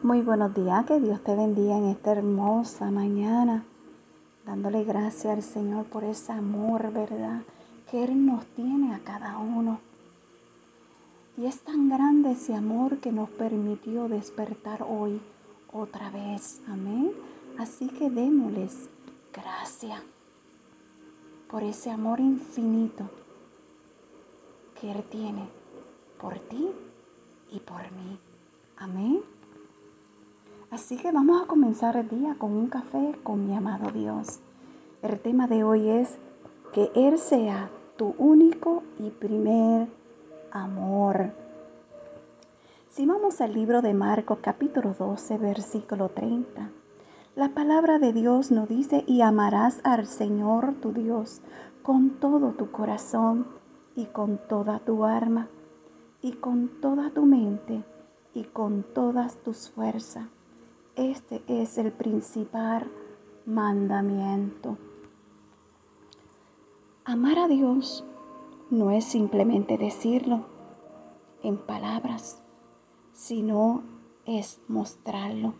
Muy buenos días, que Dios te bendiga en esta hermosa mañana, dándole gracias al Señor por ese amor, ¿verdad? Que Él nos tiene a cada uno. Y es tan grande ese amor que nos permitió despertar hoy otra vez. Amén. Así que démosles gracias por ese amor infinito que Él tiene por ti y por mí. Amén. Así que vamos a comenzar el día con un café con mi amado Dios. El tema de hoy es que Él sea tu único y primer amor. Si vamos al libro de Marcos capítulo 12 versículo 30, la palabra de Dios nos dice, y amarás al Señor tu Dios con todo tu corazón y con toda tu alma y con toda tu mente y con todas tus fuerzas este es el principal mandamiento. Amar a Dios no es simplemente decirlo en palabras, sino es mostrarlo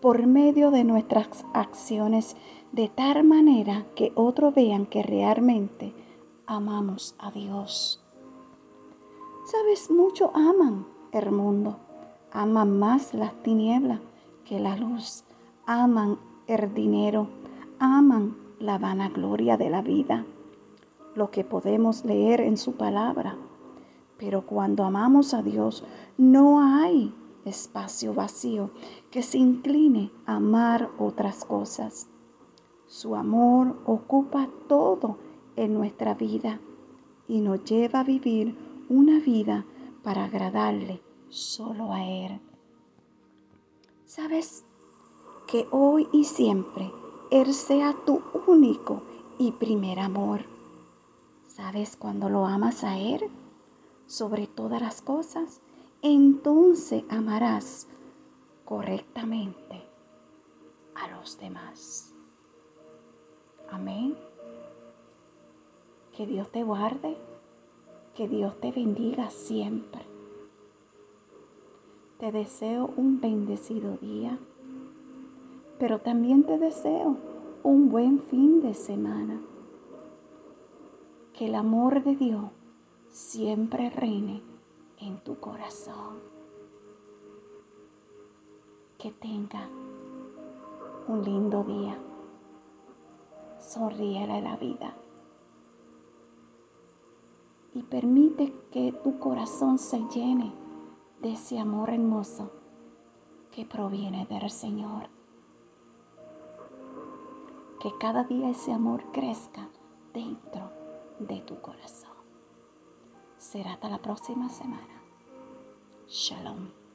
por medio de nuestras acciones de tal manera que otros vean que realmente amamos a Dios. Sabes, mucho aman el mundo, aman más las tinieblas que la luz, aman el dinero, aman la vanagloria de la vida, lo que podemos leer en su palabra. Pero cuando amamos a Dios, no hay espacio vacío que se incline a amar otras cosas. Su amor ocupa todo en nuestra vida y nos lleva a vivir una vida para agradarle solo a Él. Sabes que hoy y siempre Él sea tu único y primer amor. ¿Sabes cuando lo amas a Él sobre todas las cosas? Entonces amarás correctamente a los demás. Amén. Que Dios te guarde, que Dios te bendiga siempre. Te deseo un bendecido día, pero también te deseo un buen fin de semana. Que el amor de Dios siempre reine en tu corazón. Que tenga un lindo día. Sonríele a la vida. Y permite que tu corazón se llene de ese amor hermoso que proviene del Señor. Que cada día ese amor crezca dentro de tu corazón. Será hasta la próxima semana. Shalom.